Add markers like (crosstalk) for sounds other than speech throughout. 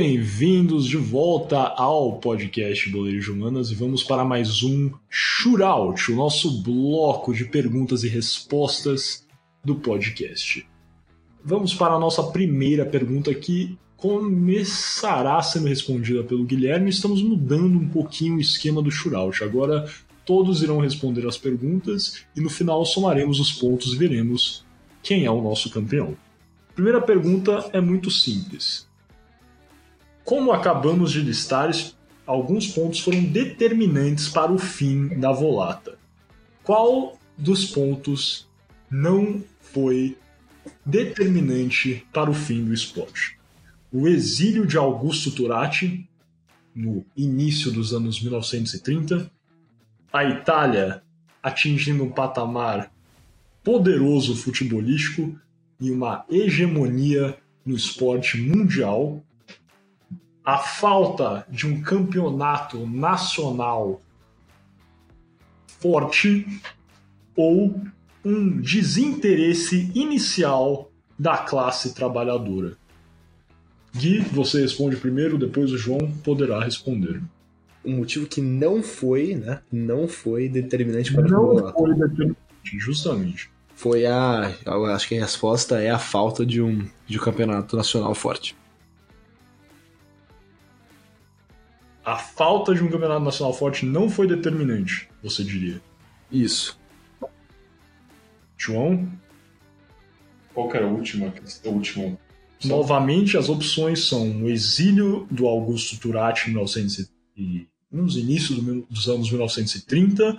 Bem-vindos de volta ao podcast Boleiros Humanas e vamos para mais um Shootout, o nosso bloco de perguntas e respostas do podcast. Vamos para a nossa primeira pergunta que começará sendo respondida pelo Guilherme. Estamos mudando um pouquinho o esquema do Shootout. Agora todos irão responder as perguntas e no final somaremos os pontos e veremos quem é o nosso campeão. Primeira pergunta é muito simples. Como acabamos de listar, alguns pontos foram determinantes para o fim da volata. Qual dos pontos não foi determinante para o fim do esporte? O exílio de Augusto Turati, no início dos anos 1930, a Itália atingindo um patamar poderoso futebolístico e uma hegemonia no esporte mundial, a falta de um campeonato nacional forte ou um desinteresse inicial da classe trabalhadora? Gui, você responde primeiro, depois o João poderá responder. O motivo que não foi, né? Não foi determinante para não o Não foi determinante, justamente. Foi a. Eu acho que a resposta é a falta de um, de um campeonato nacional forte. A falta de um campeonato nacional forte não foi determinante, você diria. Isso. João? Qual que era a última? A última? Novamente, as opções são o exílio do Augusto Turati em 1900 nos inícios dos anos 1930,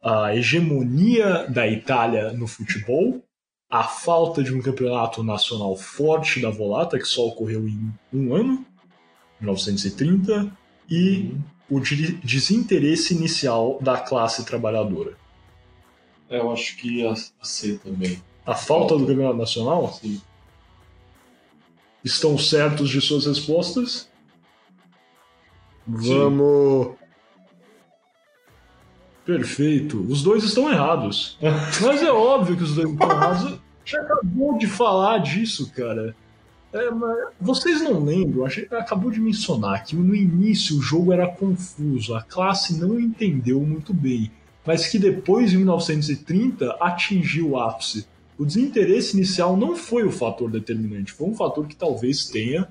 a hegemonia da Itália no futebol, a falta de um campeonato nacional forte da Volata, que só ocorreu em um ano, 1930, e o desinteresse inicial da classe trabalhadora. Eu acho que a C também. A falta, falta. do campeonato nacional? Sim. Estão certos de suas respostas? Vamos. Perfeito. Os dois estão errados. (laughs) Mas é óbvio que os dois estão errados. Já acabou de falar disso, cara. É, vocês não lembram? Acabou de mencionar que no início o jogo era confuso, a classe não entendeu muito bem, mas que depois, em 1930, atingiu o ápice. O desinteresse inicial não foi o fator determinante, foi um fator que talvez tenha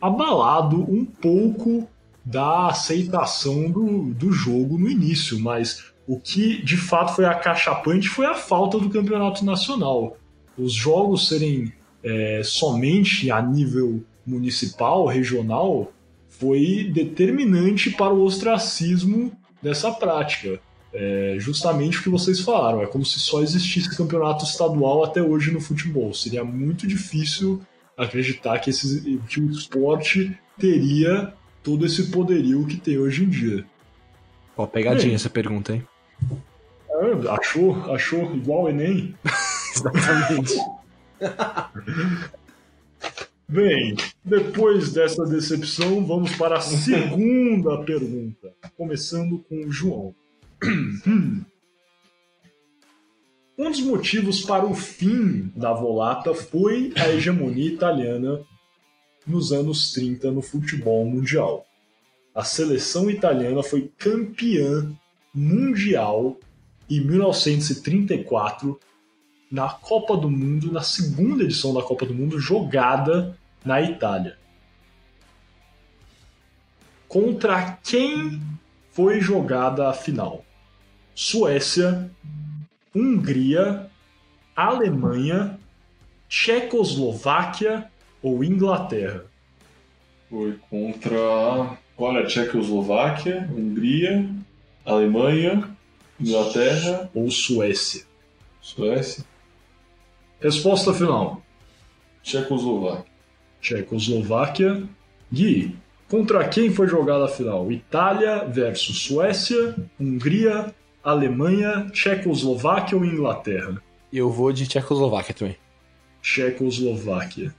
abalado um pouco da aceitação do, do jogo no início, mas o que de fato foi acachapante foi a falta do campeonato nacional. Os jogos serem é, somente a nível municipal, regional, foi determinante para o ostracismo dessa prática. É justamente o que vocês falaram, é como se só existisse campeonato estadual até hoje no futebol. Seria muito difícil acreditar que, esse, que o esporte teria todo esse poderio que tem hoje em dia. Ó, pegadinha essa pergunta, hein? É, achou? Achou igual o Enem? (laughs) Exatamente. Bem, depois dessa decepção, vamos para a segunda pergunta, começando com o João. Um dos motivos para o fim da Volata foi a hegemonia italiana nos anos 30 no futebol mundial. A seleção italiana foi campeã mundial em 1934 na Copa do Mundo, na segunda edição da Copa do Mundo, jogada na Itália. Contra quem foi jogada a final? Suécia, Hungria, Alemanha, Tchecoslováquia ou Inglaterra? Foi contra. Olha, Tchecoslováquia, Hungria, Alemanha, Inglaterra. Ou Suécia? Suécia. Resposta final. Tchecoslováquia. Tchecoslováquia. Gui, contra quem foi jogada a final? Itália versus Suécia, Hungria, Alemanha, Tchecoslováquia ou Inglaterra? Eu vou de Tchecoslováquia também. Tchecoslováquia.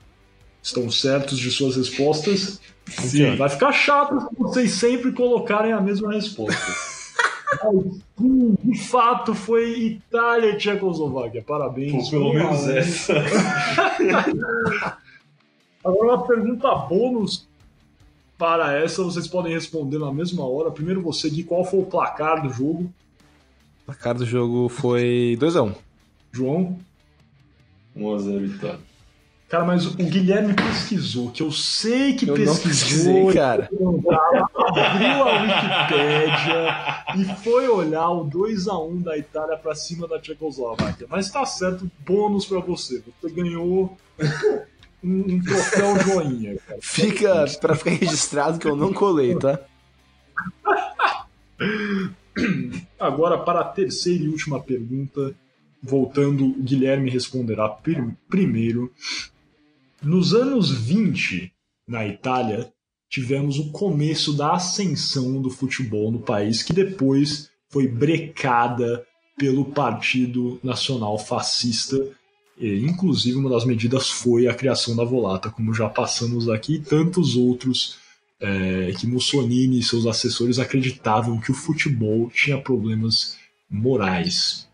Estão certos de suas respostas? Sim. Vai ficar chato se vocês sempre colocarem a mesma resposta. (laughs) De fato foi Itália e Tchecoslováquia. Parabéns. Pô, pelo menos essa. (laughs) Agora uma pergunta bônus para essa, vocês podem responder na mesma hora. Primeiro você, Gui, qual foi o placar do jogo? O placar do jogo foi 2x1. João? 1x0 Itália. Cara, mas o Guilherme pesquisou, que eu sei que Eu não pesquisou. pesquisei, cara. Abriu a Wikipédia e foi olhar o 2x1 da Itália pra cima da Tchecoslováquia. Mas tá certo, bônus pra você. Você ganhou um, um troféu joinha, cara. Fica pra ficar registrado que eu não colei, tá? Agora, para a terceira e última pergunta, voltando, o Guilherme responderá prim- primeiro. Nos anos 20, na Itália, tivemos o começo da ascensão do futebol no país, que depois foi brecada pelo Partido Nacional Fascista. E, inclusive, uma das medidas foi a criação da Volata, como já passamos aqui, e tantos outros é, que Mussolini e seus assessores acreditavam que o futebol tinha problemas morais.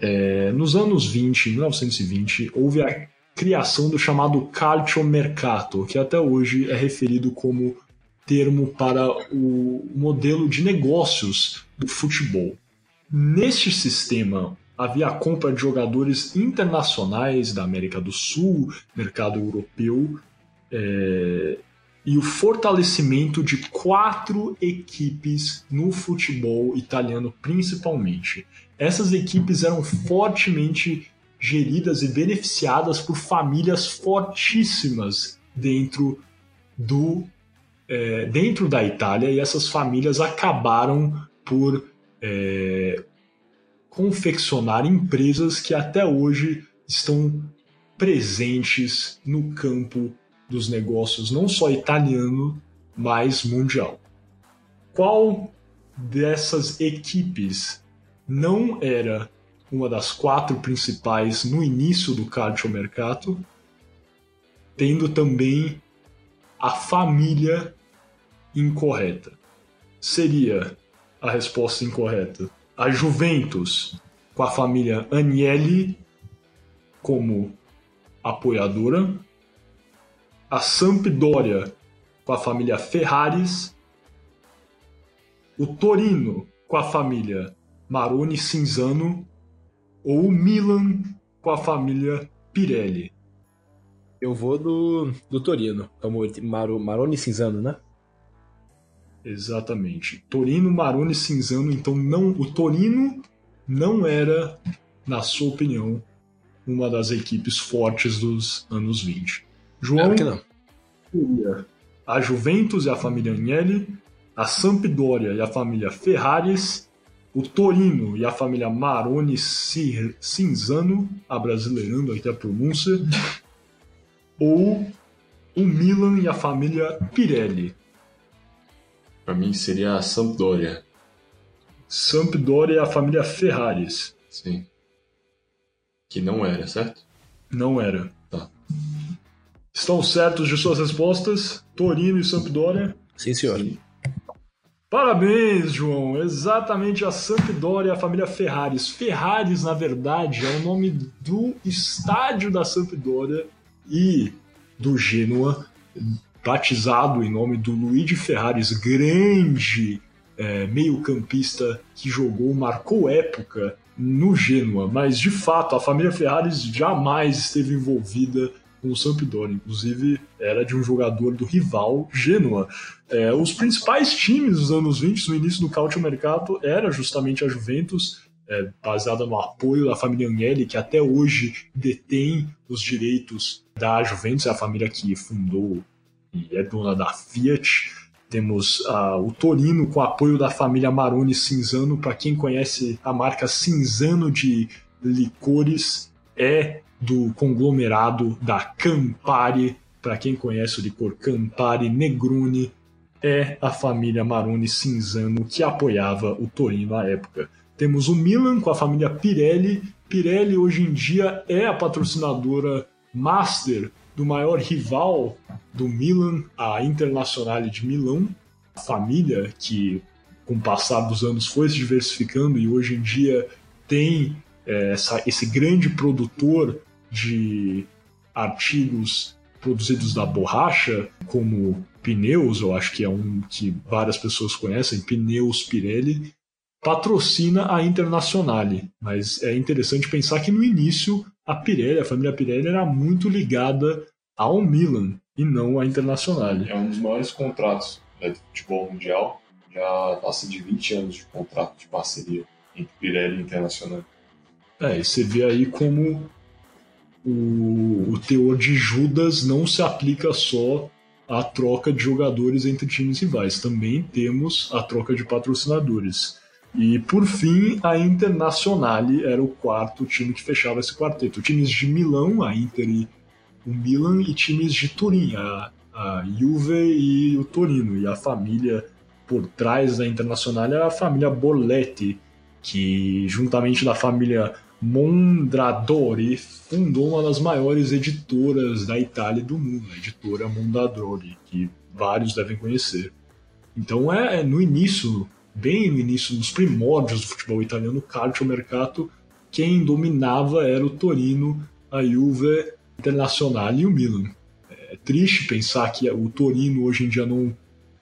É, nos anos 20, em 1920, houve a criação do chamado calciomercato, que até hoje é referido como termo para o modelo de negócios do futebol. Neste sistema havia a compra de jogadores internacionais da América do Sul, mercado europeu, é, e o fortalecimento de quatro equipes no futebol italiano, principalmente. Essas equipes eram fortemente geridas e beneficiadas por famílias fortíssimas dentro do é, dentro da Itália e essas famílias acabaram por é, confeccionar empresas que até hoje estão presentes no campo dos negócios, não só italiano, mas mundial. Qual dessas equipes não era uma das quatro principais no início do calciomercato, tendo também a família incorreta? Seria a resposta incorreta. A Juventus com a família Agnelli como apoiadora, a Sampdoria com a família Ferraris, o Torino com a família Maroni Cinzano ou o Milan com a família Pirelli. Eu vou do, do Torino. Maro, Maroni Cinzano, né? Exatamente. Torino, Maroni Cinzano, então não o Torino não era, na sua opinião, uma das equipes fortes dos anos 20. João Claro a Juventus e a família Agnelli, a Sampdoria e a família Ferraris, o Torino e a família Maroni Ci- Cinzano, abrasileirando aqui a pronúncia, (laughs) ou o Milan e a família Pirelli. Pra mim seria a Sampdoria. Sampdoria e a família Ferraris. Sim. Que não era, certo? Não era. Tá. Estão certos de suas respostas? Torino e Sampdoria? Sim, senhor. Sim. Parabéns, João! Exatamente a Sampdoria e a família Ferraris. Ferraris, na verdade, é o nome do estádio da Sampdoria e do Genoa, batizado em nome do Luigi Ferraris, grande é, meio-campista que jogou, marcou época no Genoa. Mas, de fato, a família Ferraris jamais esteve envolvida com o Sampdoria. Inclusive, era de um jogador do rival Genoa. É, os principais times dos anos 20, no início do Calcio Mercato, era justamente a Juventus, é, baseada no apoio da família Agnelli, que até hoje detém os direitos da Juventus, é a família que fundou e é dona da Fiat. Temos ah, o Torino com apoio da família Maroni Cinzano. Para quem conhece a marca Cinzano de licores, é do conglomerado da Campari. Para quem conhece o licor Campari Negroni, é a família Maroni Cinzano que apoiava o Torino à época. Temos o Milan com a família Pirelli. Pirelli hoje em dia é a patrocinadora master do maior rival do Milan, a Internazionale de Milão. A família que, com o passar dos anos, foi se diversificando e hoje em dia tem é, essa- esse grande produtor de artigos produzidos da borracha, como Pneus, eu acho que é um que várias pessoas conhecem, Pneus Pirelli, patrocina a Internazionale. Mas é interessante pensar que no início a Pirelli, a família Pirelli, era muito ligada ao Milan e não à Internazionale. É um dos maiores contratos né, de futebol mundial. Já passa de 20 anos de contrato de parceria entre Pirelli e Internacional. É, e você vê aí como o, o teor de Judas não se aplica só à troca de jogadores entre times rivais. Também temos a troca de patrocinadores. E por fim, a Internazionale era o quarto time que fechava esse quarteto. Times de Milão, a Inter e o Milan, e times de Turim, a, a Juve e o Torino. E a família por trás da Internazionale era a família Borletti, que juntamente da família Mondadori fundou uma das maiores editoras da Itália e do mundo, a editora Mondadori, que vários devem conhecer. Então é, é no início, bem no início, nos primórdios do futebol italiano, o mercato, quem dominava era o Torino, a Juve, Internazionale e o Milan. É triste pensar que o Torino hoje em dia não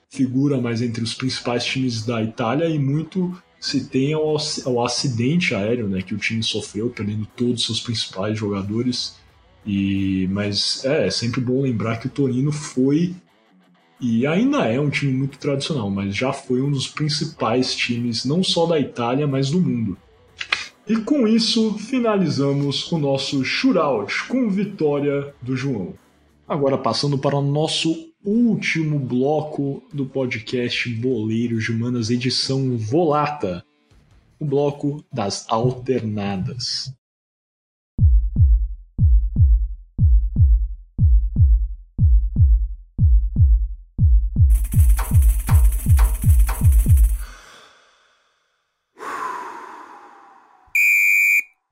figura mais entre os principais times da Itália e muito se tem ao acidente aéreo né, que o time sofreu, perdendo todos os seus principais jogadores. E, mas é, é sempre bom lembrar que o Torino foi e ainda é um time muito tradicional, mas já foi um dos principais times, não só da Itália, mas do mundo. E com isso, finalizamos o nosso shootout com vitória do João. Agora, passando para o nosso último bloco do podcast Boleiros de Humanas, edição Volata, o bloco das alternadas.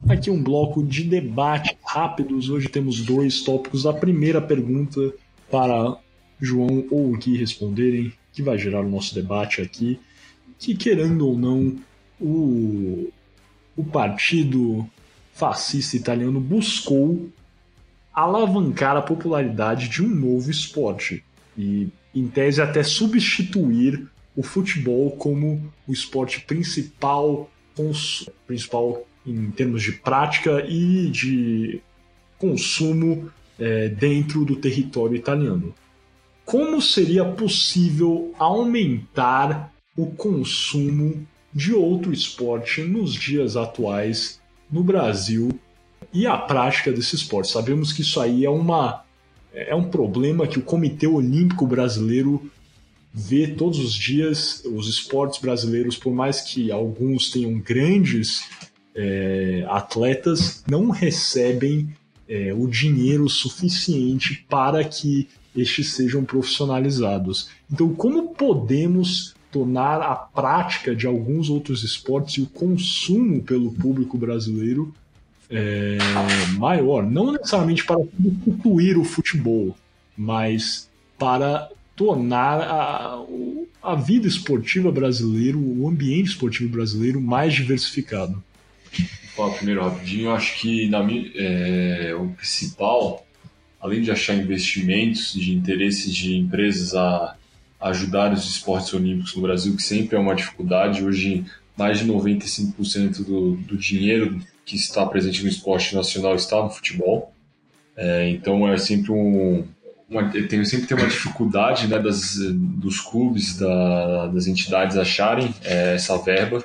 Aqui um bloco de debate rápidos. Hoje temos dois tópicos. A primeira pergunta para João ou o Gui responderem, que vai gerar o nosso debate aqui, que querendo ou não, o, o partido fascista italiano buscou alavancar a popularidade de um novo esporte e, em tese, até substituir o futebol como o esporte principal, principal em termos de prática e de consumo é, dentro do território italiano como seria possível aumentar o consumo de outro esporte nos dias atuais no Brasil e a prática desse esporte. Sabemos que isso aí é uma é um problema que o Comitê Olímpico Brasileiro vê todos os dias. Os esportes brasileiros, por mais que alguns tenham grandes é, atletas, não recebem é, o dinheiro suficiente para que estes sejam profissionalizados. Então, como podemos tornar a prática de alguns outros esportes e o consumo pelo público brasileiro é, maior? Não necessariamente para substituir o futebol, mas para tornar a, a vida esportiva brasileira, o ambiente esportivo brasileiro mais diversificado. Falar primeiro rapidinho, acho que na, é, o principal além de achar investimentos de interesses de empresas a ajudar os esportes olímpicos no Brasil, que sempre é uma dificuldade, hoje mais de 95% do, do dinheiro que está presente no esporte nacional está no futebol. É, então é sempre um, uma, tem, sempre tem uma dificuldade né, das, dos clubes, da, das entidades acharem é, essa verba,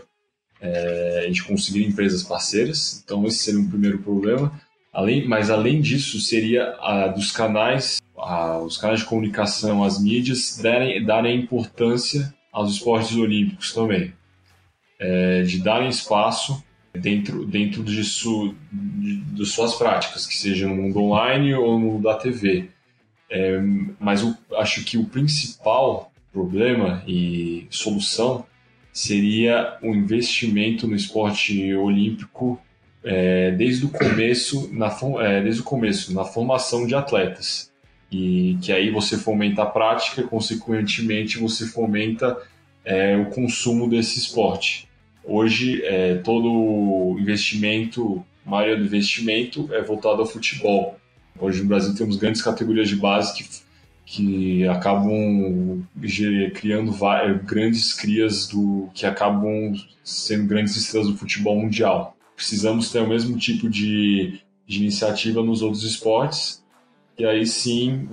é, de conseguir empresas parceiras. Então esse seria um primeiro problema. Além, mas além disso, seria a, dos canais, a, os canais de comunicação, as mídias, darem, darem importância aos esportes olímpicos também. É, de darem espaço dentro, dentro de, su, de, de, suas práticas, que seja no mundo online ou no mundo da TV. É, mas acho que o principal problema e solução seria o investimento no esporte olímpico é, desde o começo na é, desde o começo na formação de atletas. E que aí você fomenta a prática consequentemente você fomenta é, o consumo desse esporte. Hoje é, todo investimento a maioria do investimento é voltado ao futebol. Hoje no Brasil temos grandes categorias de base que que acabam criando grandes crias do que acabam sendo grandes estrelas do futebol mundial. Precisamos ter o mesmo tipo de, de iniciativa nos outros esportes, e aí sim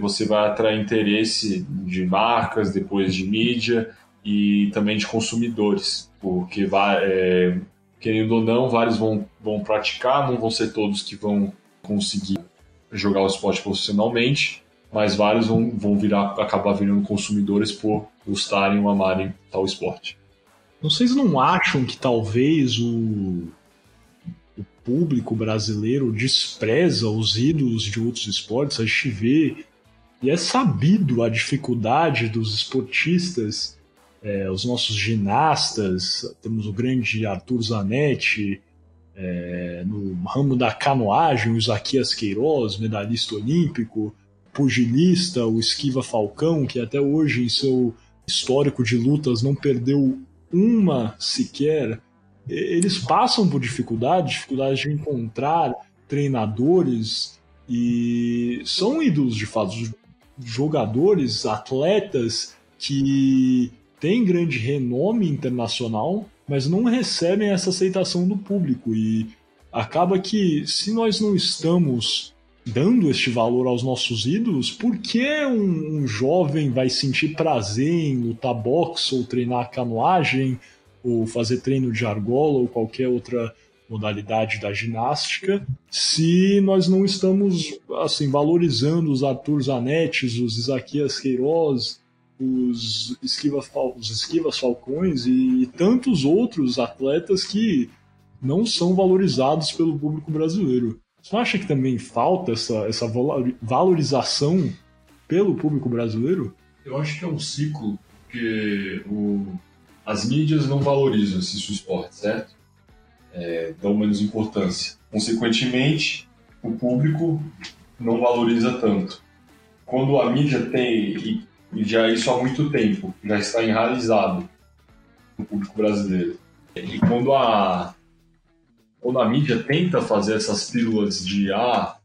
você vai atrair interesse de marcas, depois de mídia e também de consumidores, porque vai, é, querendo ou não, vários vão, vão praticar, não vão ser todos que vão conseguir jogar o esporte profissionalmente, mas vários vão, vão virar, acabar virando consumidores por gostarem ou amarem tal esporte. Vocês não acham que talvez o, público brasileiro despreza os ídolos de outros esportes? A gente vê e é sabido a dificuldade dos esportistas, é, os nossos ginastas, temos o grande Arthur Zanetti, é, no ramo da canoagem, o Isaquias Queiroz, medalhista olímpico, pugilista, o Esquiva Falcão, que até hoje em seu histórico de lutas não perdeu uma sequer. Eles passam por dificuldade, dificuldade de encontrar treinadores e são ídolos de fato, jogadores, atletas que têm grande renome internacional, mas não recebem essa aceitação do público. E acaba que se nós não estamos dando este valor aos nossos ídolos, por que um, um jovem vai sentir prazer em lutar boxe ou treinar canoagem ou fazer treino de argola ou qualquer outra modalidade da ginástica, se nós não estamos assim valorizando os Arthur Zanetti, os Isaquias Queiroz, os, esquiva, os esquivas falcões e tantos outros atletas que não são valorizados pelo público brasileiro. Você não acha que também falta essa, essa valorização pelo público brasileiro? Eu acho que é um ciclo que o, as mídias não valorizam esse esporte, certo? É, dão menos importância. Consequentemente, o público não valoriza tanto. Quando a mídia tem, e já isso há muito tempo, já está enraizado no público brasileiro. E quando a, quando a mídia tenta fazer essas pílulas de ah,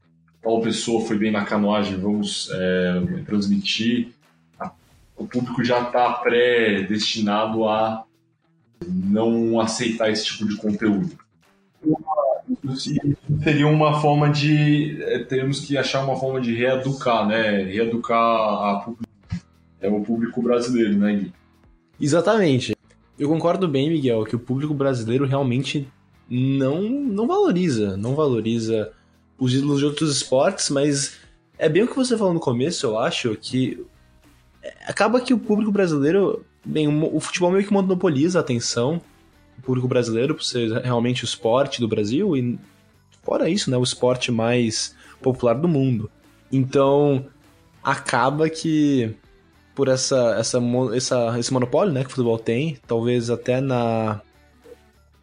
tal pessoa foi bem na canoagem, vamos é, transmitir, o público já está pré-destinado a não aceitar esse tipo de conteúdo. Seria uma forma de. É, teremos que achar uma forma de reeducar, né? Reeducar a, é o público brasileiro, né, Gui? Exatamente. Eu concordo bem, Miguel, que o público brasileiro realmente não, não valoriza, não valoriza os ídolos de outros esportes, mas é bem o que você falou no começo, eu acho, que acaba que o público brasileiro, bem, o futebol meio que monopoliza a atenção do público brasileiro por ser realmente o esporte do Brasil e fora isso, né, o esporte mais popular do mundo. Então, acaba que por essa, essa, essa, esse monopólio né, que o futebol tem, talvez até na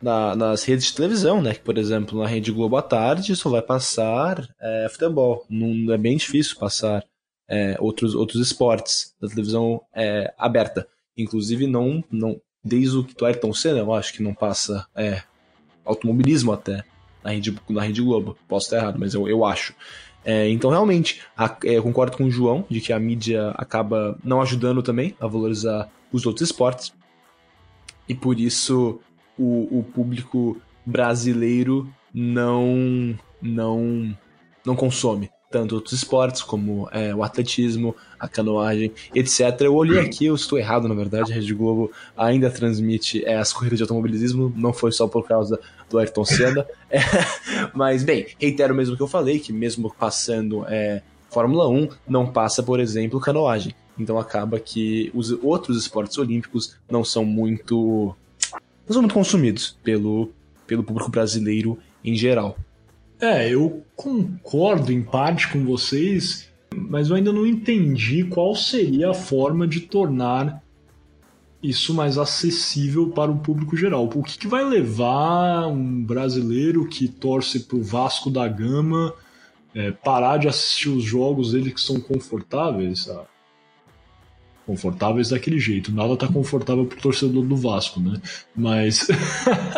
na, nas redes de televisão, né? Que, por exemplo, na Rede Globo à tarde só vai passar é, futebol. Não, é bem difícil passar é, outros, outros esportes da televisão é, aberta. Inclusive, não, não desde o que Ayrton Senna, eu acho que não passa é, automobilismo até na Rede, na Rede Globo. Posso estar errado, mas eu, eu acho. É, então, realmente, a, é, eu concordo com o João de que a mídia acaba não ajudando também a valorizar os outros esportes. E por isso o, o público brasileiro não não não consome tanto outros esportes como é, o atletismo, a canoagem, etc. Eu olhei aqui, eu estou errado, na verdade, a Rede Globo ainda transmite é, as corridas de automobilismo, não foi só por causa do Ayrton Senna. (laughs) É, mas, bem, reitero mesmo que eu falei, que mesmo passando é, Fórmula 1, não passa, por exemplo, canoagem. Então acaba que os outros esportes olímpicos não são muito não são muito consumidos pelo, pelo público brasileiro em geral. É, eu concordo em parte com vocês, mas eu ainda não entendi qual seria a forma de tornar isso mais acessível para o público geral. O que, que vai levar um brasileiro que torce para o Vasco da Gama é, parar de assistir os jogos dele que são confortáveis? Sabe? confortáveis daquele jeito. Nada tá confortável pro torcedor do Vasco, né? Mas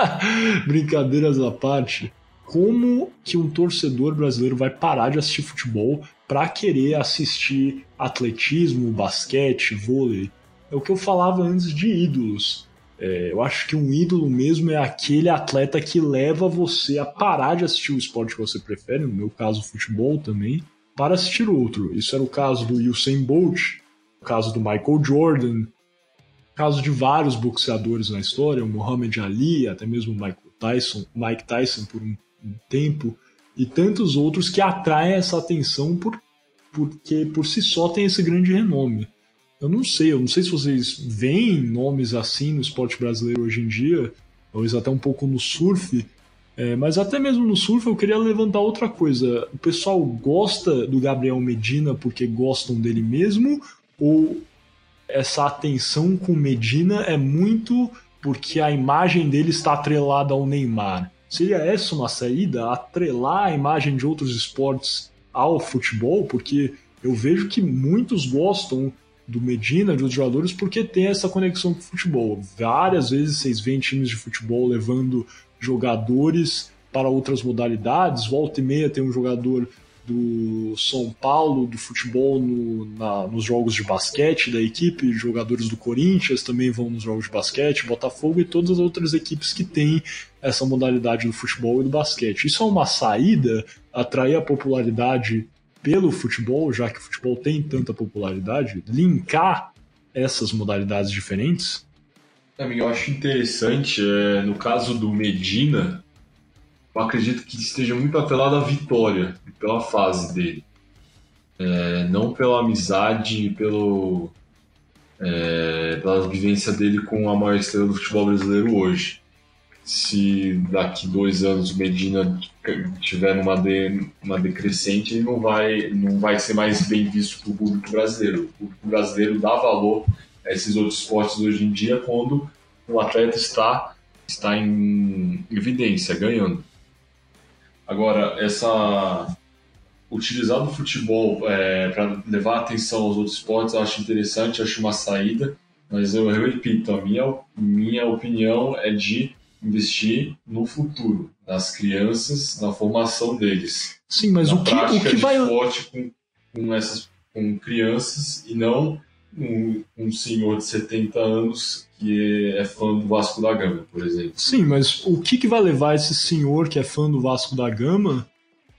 (laughs) brincadeiras à parte, como que um torcedor brasileiro vai parar de assistir futebol para querer assistir atletismo, basquete, vôlei. É o que eu falava antes de ídolos. É, eu acho que um ídolo mesmo é aquele atleta que leva você a parar de assistir o esporte que você prefere, no meu caso, futebol também, para assistir outro. Isso era o caso do Usain Bolt, o caso do Michael Jordan, o caso de vários boxeadores na história, o Muhammad Ali, até mesmo o Michael Tyson, Mike Tyson por um tempo, e tantos outros que atraem essa atenção por, porque por si só tem esse grande renome. Eu não sei, eu não sei se vocês veem nomes assim no esporte brasileiro hoje em dia, talvez até um pouco no surf, é, mas até mesmo no surf eu queria levantar outra coisa. O pessoal gosta do Gabriel Medina porque gostam dele mesmo, ou essa atenção com Medina é muito porque a imagem dele está atrelada ao Neymar? Seria essa uma saída? Atrelar a imagem de outros esportes ao futebol? Porque eu vejo que muitos gostam do Medina, de outros jogadores, porque tem essa conexão com o futebol. Várias vezes vocês veem times de futebol levando jogadores para outras modalidades. Volta e meia tem um jogador do São Paulo, do futebol no, na, nos jogos de basquete da equipe, jogadores do Corinthians também vão nos jogos de basquete, Botafogo e todas as outras equipes que têm essa modalidade do futebol e do basquete. Isso é uma saída, atrair a popularidade pelo futebol, já que o futebol tem tanta popularidade, linkar essas modalidades diferentes? Eu acho interessante, é, no caso do Medina, eu acredito que esteja muito atrelado à vitória, pela fase dele. É, não pela amizade, pelo, é, pela vivência dele com a maior estrela do futebol brasileiro hoje. Se daqui dois anos o Medina tiver numa de, uma decrescente, ele não vai, não vai ser mais bem visto pelo público brasileiro. O público brasileiro dá valor a esses outros esportes hoje em dia quando o atleta está, está em evidência, ganhando. Agora, essa utilizar o futebol é, para levar atenção aos outros esportes, eu acho interessante, acho uma saída, mas eu, eu repito, a minha, minha opinião é de investir no futuro das crianças, na formação deles. Sim, mas o que, o que vai esporte com, com essas com crianças e não um, um senhor de 70 anos que é fã do Vasco da Gama, por exemplo. Sim, mas o que, que vai levar esse senhor que é fã do Vasco da Gama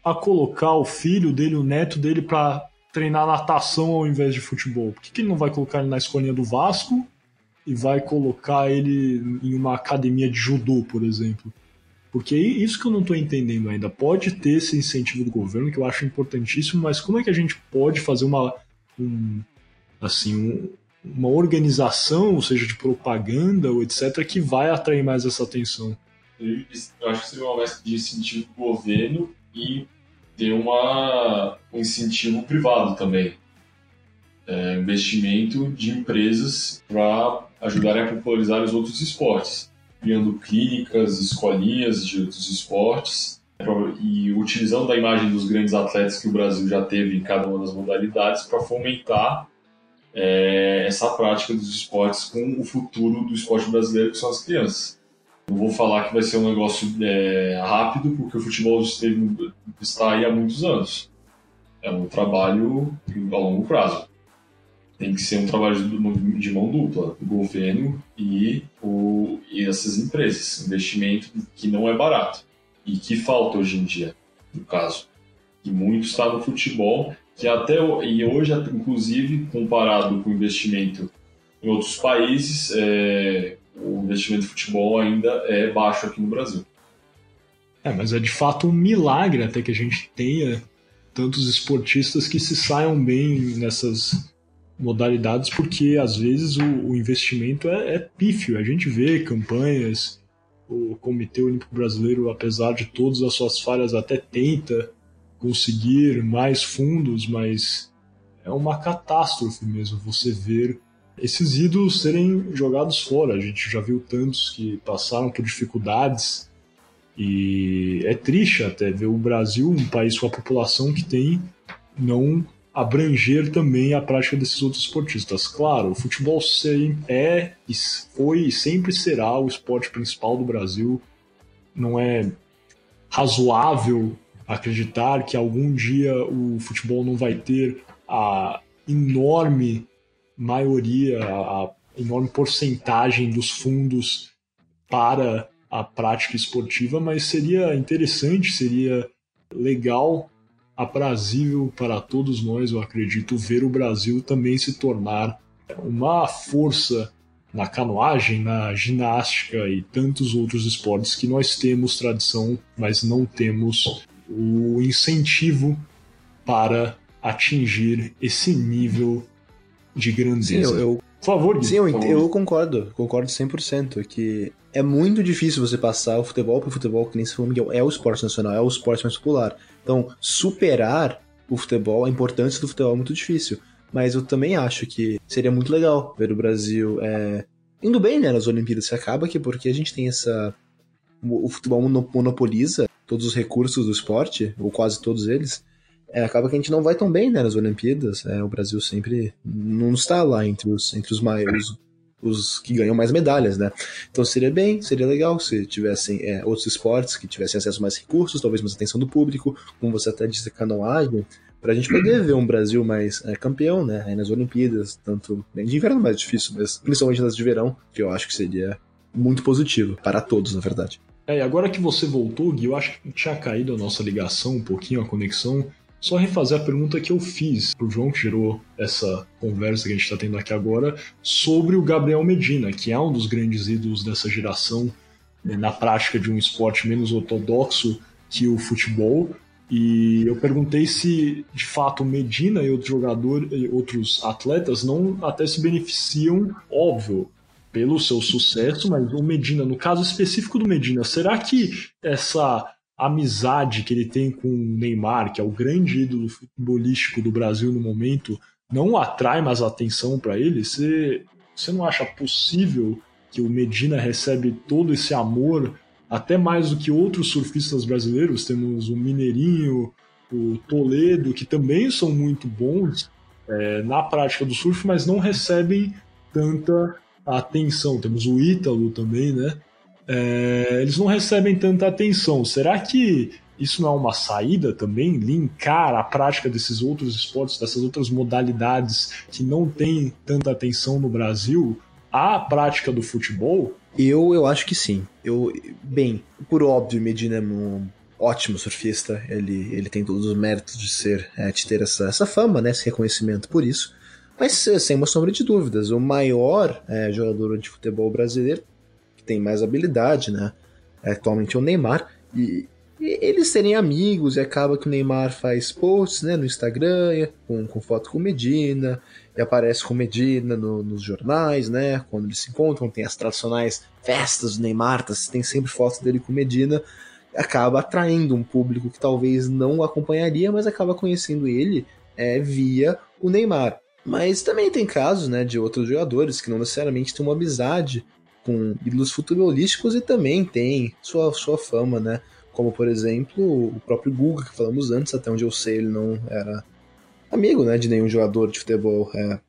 a colocar o filho dele, o neto dele, para treinar natação ao invés de futebol? Por que, que ele não vai colocar ele na escolinha do Vasco e vai colocar ele em uma academia de judô, por exemplo? Porque isso que eu não estou entendendo ainda. Pode ter esse incentivo do governo, que eu acho importantíssimo, mas como é que a gente pode fazer uma. Um, assim, um, uma organização, ou seja, de propaganda ou etc., que vai atrair mais essa atenção. Eu acho que seria uma mescla de incentivo do governo e ter uma, um incentivo privado também. É, investimento de empresas para ajudarem a popularizar os outros esportes, criando clínicas, escolinhas de outros esportes e utilizando a imagem dos grandes atletas que o Brasil já teve em cada uma das modalidades para fomentar é, essa prática dos esportes com o futuro do esporte brasileiro, que são as crianças. Não vou falar que vai ser um negócio é, rápido, porque o futebol esteve, está aí há muitos anos. É um trabalho a longo prazo. Tem que ser um trabalho de, mão dupla, o governo e, o, e essas empresas. Investimento que não é barato e que falta hoje em dia, no caso. E muito está no futebol que até e hoje, inclusive, comparado com o investimento em outros países, é, o investimento em futebol ainda é baixo aqui no Brasil. É, mas é de fato um milagre até que a gente tenha tantos esportistas que se saiam bem nessas modalidades, porque às vezes o, o investimento é, é pífio. A gente vê campanhas, o Comitê Olímpico Brasileiro, apesar de todas as suas falhas, até tenta conseguir mais fundos, mas é uma catástrofe mesmo você ver esses ídolos serem jogados fora. A gente já viu tantos que passaram por dificuldades e é triste até ver o Brasil, um país com a população que tem, não abranger também a prática desses outros esportistas. Claro, o futebol é, foi e sempre será o esporte principal do Brasil. Não é razoável acreditar que algum dia o futebol não vai ter a enorme maioria, a enorme porcentagem dos fundos para a prática esportiva, mas seria interessante, seria legal, aprazível para todos nós, eu acredito, ver o Brasil também se tornar uma força na canoagem, na ginástica e tantos outros esportes que nós temos tradição, mas não temos o incentivo para atingir esse nível de grandeza. Sim, eu, eu... Por favor, Gui, Sim, eu, por favor. eu concordo, concordo 100%, que é muito difícil você passar o futebol para o futebol, que nem se falou, Miguel, é o esporte nacional, é o esporte mais popular. Então, superar o futebol, a importância do futebol é muito difícil. Mas eu também acho que seria muito legal ver o Brasil é, indo bem né, nas Olimpíadas. Se acaba que porque a gente tem essa. O futebol monopoliza todos os recursos do esporte, ou quase todos eles. É, acaba que a gente não vai tão bem né, nas Olimpíadas. É, o Brasil sempre não está lá entre os, entre os maiores, os que ganham mais medalhas, né? Então seria bem, seria legal se tivessem é, outros esportes que tivessem acesso a mais recursos, talvez mais atenção do público, como você até disse, canoagem, para a gente poder ver um Brasil mais é, campeão, né? Aí nas Olimpíadas, tanto bem de inverno mais difícil, mas principalmente nas de verão, que eu acho que seria muito positivo para todos, na verdade. É, agora que você voltou, Gui, eu acho que tinha caído a nossa ligação um pouquinho, a conexão. Só refazer a pergunta que eu fiz pro João, que gerou essa conversa que a gente está tendo aqui agora, sobre o Gabriel Medina, que é um dos grandes ídolos dessa geração, né, na prática de um esporte menos ortodoxo que o futebol. E eu perguntei se, de fato, Medina e outros jogadores, outros atletas não até se beneficiam, óbvio, pelo seu sucesso, mas o Medina, no caso específico do Medina, será que essa amizade que ele tem com o Neymar, que é o grande ídolo futebolístico do Brasil no momento, não atrai mais atenção para ele? Você, você não acha possível que o Medina recebe todo esse amor até mais do que outros surfistas brasileiros. Temos o Mineirinho, o Toledo, que também são muito bons é, na prática do surf, mas não recebem tanta atenção. Temos o Ítalo também, né? É, eles não recebem tanta atenção. Será que isso não é uma saída também? Linkar a prática desses outros esportes, dessas outras modalidades que não têm tanta atenção no Brasil à prática do futebol? Eu, eu acho que sim. Eu, bem, por óbvio, Medina é um ótimo surfista. Ele, ele tem todos os méritos de ser, é, de ter essa, essa fama, né, esse reconhecimento por isso. Mas sem uma sombra de dúvidas, o maior é, jogador de futebol brasileiro que tem mais habilidade, né, é atualmente é o Neymar. E, e eles serem amigos e acaba que o Neymar faz posts né, no Instagram com, com foto com Medina e aparece com Medina no, nos jornais, né? Quando eles se encontram, tem as tradicionais festas do Neymar, tá, tem sempre fotos dele com Medina, acaba atraindo um público que talvez não acompanharia, mas acaba conhecendo ele é, via o Neymar. Mas também tem casos né, de outros jogadores que não necessariamente têm uma amizade com ídolos futebolísticos e também tem sua, sua fama, né? Como, por exemplo, o próprio Guga, que falamos antes, até onde eu sei, ele não era amigo né, de nenhum jogador de futebol é,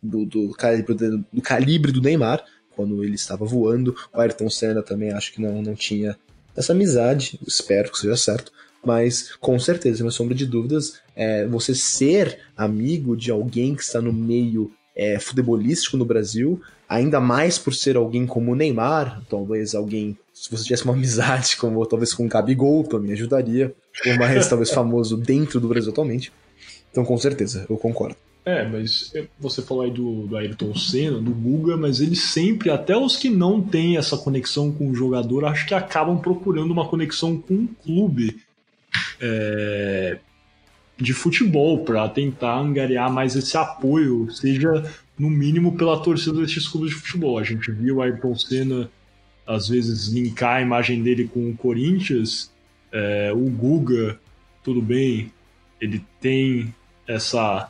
do, do, calibre, do, calibre do Neymar, quando ele estava voando. O Ayrton Senna também acho que não, não tinha essa amizade, espero que seja certo. Mas com certeza, sem sombra de dúvidas, é, você ser amigo de alguém que está no meio é, futebolístico no Brasil, ainda mais por ser alguém como o Neymar, talvez alguém, se você tivesse uma (laughs) amizade, como talvez com o Gabigol, também ajudaria, ou mais talvez famoso dentro do Brasil atualmente. Então, com certeza, eu concordo. É, mas você falou aí do, do Ayrton Senna, do Guga, mas eles sempre, até os que não têm essa conexão com o jogador, acho que acabam procurando uma conexão com um clube é, de futebol para tentar angariar mais esse apoio, seja no mínimo pela torcida desses clubes de futebol. A gente viu Ayrton Senna às vezes linkar a imagem dele com o Corinthians, é, o Guga, tudo bem, ele tem essa.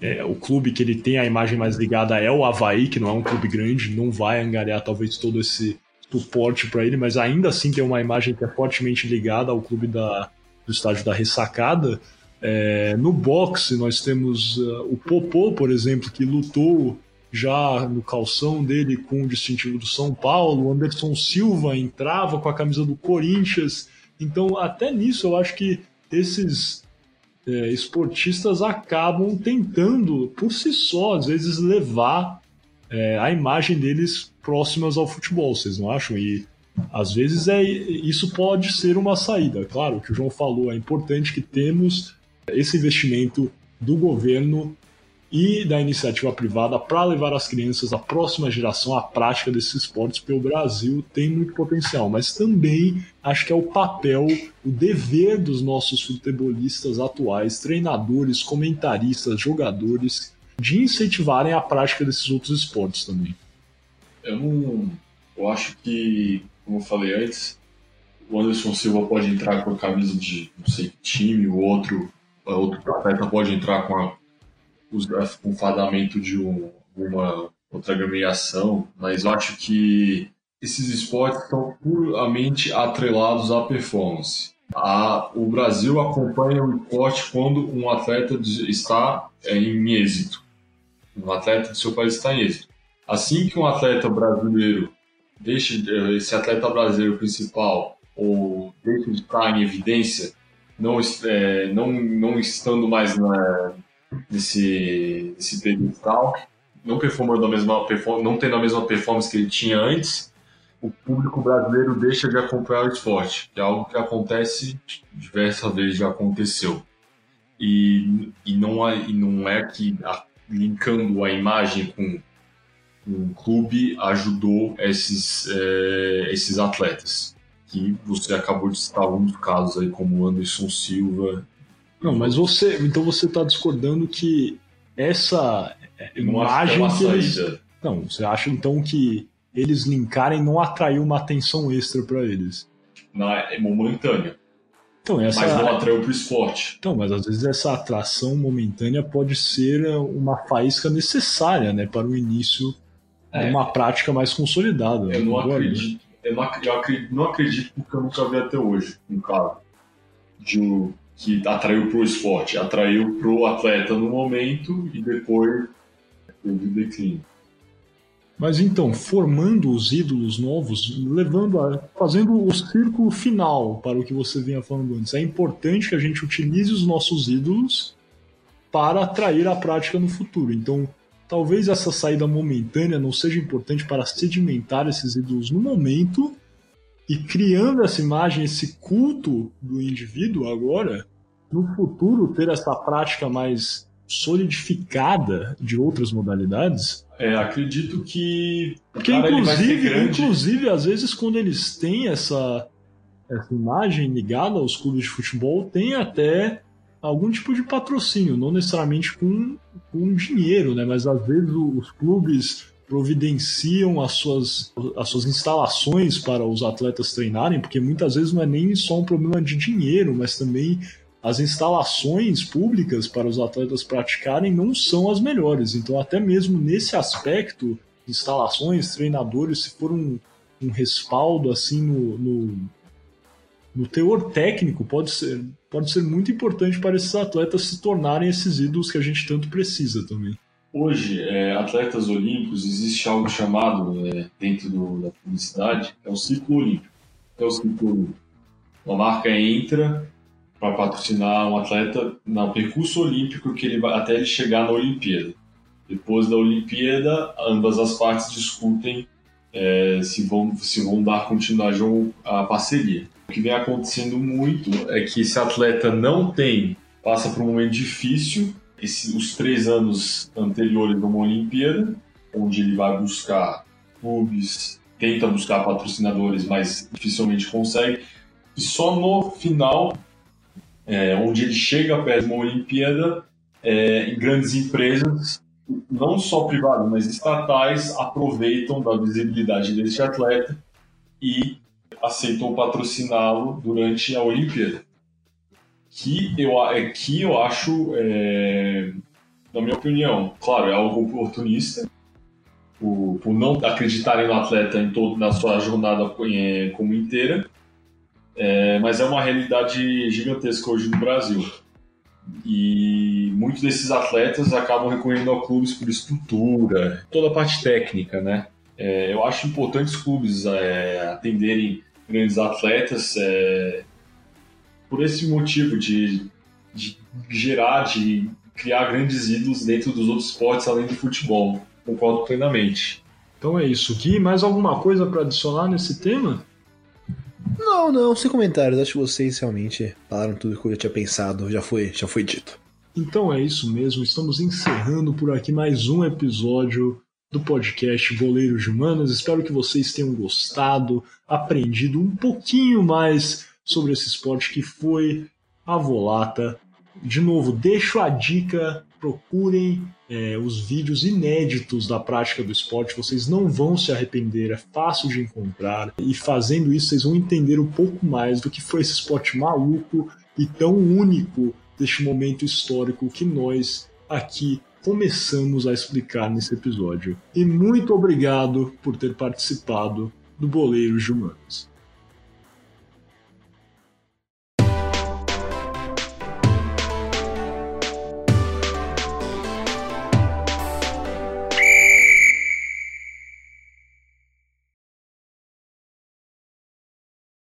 É, o clube que ele tem a imagem mais ligada é o Havaí, que não é um clube grande, não vai angariar talvez todo esse suporte para ele, mas ainda assim tem uma imagem que é fortemente ligada ao clube da, do estádio da Ressacada. É, no boxe, nós temos uh, o Popô, por exemplo, que lutou já no calção dele com o distintivo do São Paulo. O Anderson Silva entrava com a camisa do Corinthians Então, até nisso, eu acho que esses é, esportistas acabam tentando, por si só, às vezes, levar é, a imagem deles próximas ao futebol, vocês não acham? E às vezes é isso pode ser uma saída. Claro, o que o João falou, é importante que temos esse investimento do governo e da iniciativa privada para levar as crianças, a próxima geração, à prática desses esportes, porque o Brasil tem muito potencial. Mas também acho que é o papel, o dever dos nossos futebolistas atuais, treinadores, comentaristas, jogadores, de incentivarem a prática desses outros esportes também. Eu não. Eu acho que, como eu falei antes, o Anderson Silva pode entrar com a camisa de não sei que time, o outro, outro atleta pode entrar com a um fardamento de um, uma outra agremiação, mas eu acho que esses esportes estão puramente atrelados à performance. A, o Brasil acompanha o esporte quando um atleta está é, em êxito. Um atleta do seu país está em êxito. Assim que um atleta brasileiro deixa esse atleta brasileiro principal ou deixa de estar em evidência, não, é, não, não estando mais na, desse, desse pedestal, não performando da mesma não tendo a mesma performance que ele tinha antes, o público brasileiro deixa de acompanhar o esporte, que é algo que acontece diversas vezes já aconteceu. E, e, não, é, e não é que a, linkando a imagem com um clube ajudou esses, é, esses atletas. Que você acabou de citar alguns casos aí, como Anderson Silva não, mas você. Então você está discordando que essa imagem que eles. Não, você acha então que eles linkarem não atraiu uma atenção extra para eles? Não, é momentânea. Então, essa... Mas não atraiu para o esporte. Então, mas às vezes essa atração momentânea pode ser uma faísca necessária né, para o início é. de uma prática mais consolidada. Eu não, acredito, eu não acredito. não acredito porque eu nunca vi até hoje um cara de um que atraiu para o esporte, atraiu para o atleta no momento e depois teve declínio. Mas então, formando os ídolos novos, levando a, fazendo o círculo final para o que você vinha falando antes, é importante que a gente utilize os nossos ídolos para atrair a prática no futuro. Então, talvez essa saída momentânea não seja importante para sedimentar esses ídolos no momento e criando essa imagem, esse culto do indivíduo agora, no futuro ter essa prática mais solidificada de outras modalidades? É, acredito que. Porque, cara, inclusive, inclusive, às vezes, quando eles têm essa, essa imagem ligada aos clubes de futebol, tem até algum tipo de patrocínio, não necessariamente com, com dinheiro, né? Mas às vezes os clubes providenciam as suas, as suas instalações para os atletas treinarem, porque muitas vezes não é nem só um problema de dinheiro, mas também as instalações públicas para os atletas praticarem não são as melhores. Então, até mesmo nesse aspecto, instalações, treinadores, se for um, um respaldo assim no, no, no, teor técnico, pode ser, pode ser muito importante para esses atletas se tornarem esses ídolos que a gente tanto precisa também. Hoje, é, atletas olímpicos, existe algo chamado, é, dentro do, da publicidade, é o ciclo olímpico. É o ciclo olímpico. Uma marca entra para patrocinar um atleta no percurso olímpico que ele vai até ele chegar na Olimpíada. Depois da Olimpíada, ambas as partes discutem é, se, vão, se vão dar continuidade à parceria. O que vem acontecendo muito é que esse atleta não tem, passa por um momento difícil, esse, os três anos anteriores de uma Olimpíada, onde ele vai buscar clubes, tenta buscar patrocinadores, mas dificilmente consegue, e só no final é, onde ele chega perto de uma Olimpíada é, em grandes empresas, não só privadas, mas estatais, aproveitam da visibilidade desse atleta e aceitam patrociná-lo durante a Olimpíada. Que eu, é, que eu acho, é, na minha opinião, claro, é algo oportunista, por, por não acreditarem no atleta em todo, na sua jornada é, como inteira, é, mas é uma realidade gigantesca hoje no Brasil. E muitos desses atletas acabam recorrendo a clubes por estrutura, toda a parte técnica, né? É, eu acho importante os clubes é, atenderem grandes atletas, é, por esse motivo de, de gerar, de criar grandes ídolos dentro dos outros esportes além do futebol. Concordo plenamente. Então é isso. Gui, mais alguma coisa para adicionar nesse tema? Não, não, sem comentários. Acho que vocês realmente falaram tudo que eu já tinha pensado, já foi, já foi dito. Então é isso mesmo, estamos encerrando por aqui mais um episódio do podcast Goleiros de Humanas. Espero que vocês tenham gostado, aprendido um pouquinho mais sobre esse esporte que foi a volata. De novo, deixo a dica, procurem é, os vídeos inéditos da prática do esporte, vocês não vão se arrepender, é fácil de encontrar. E fazendo isso, vocês vão entender um pouco mais do que foi esse esporte maluco e tão único deste momento histórico que nós aqui começamos a explicar nesse episódio. E muito obrigado por ter participado do Boleiros de Humanos.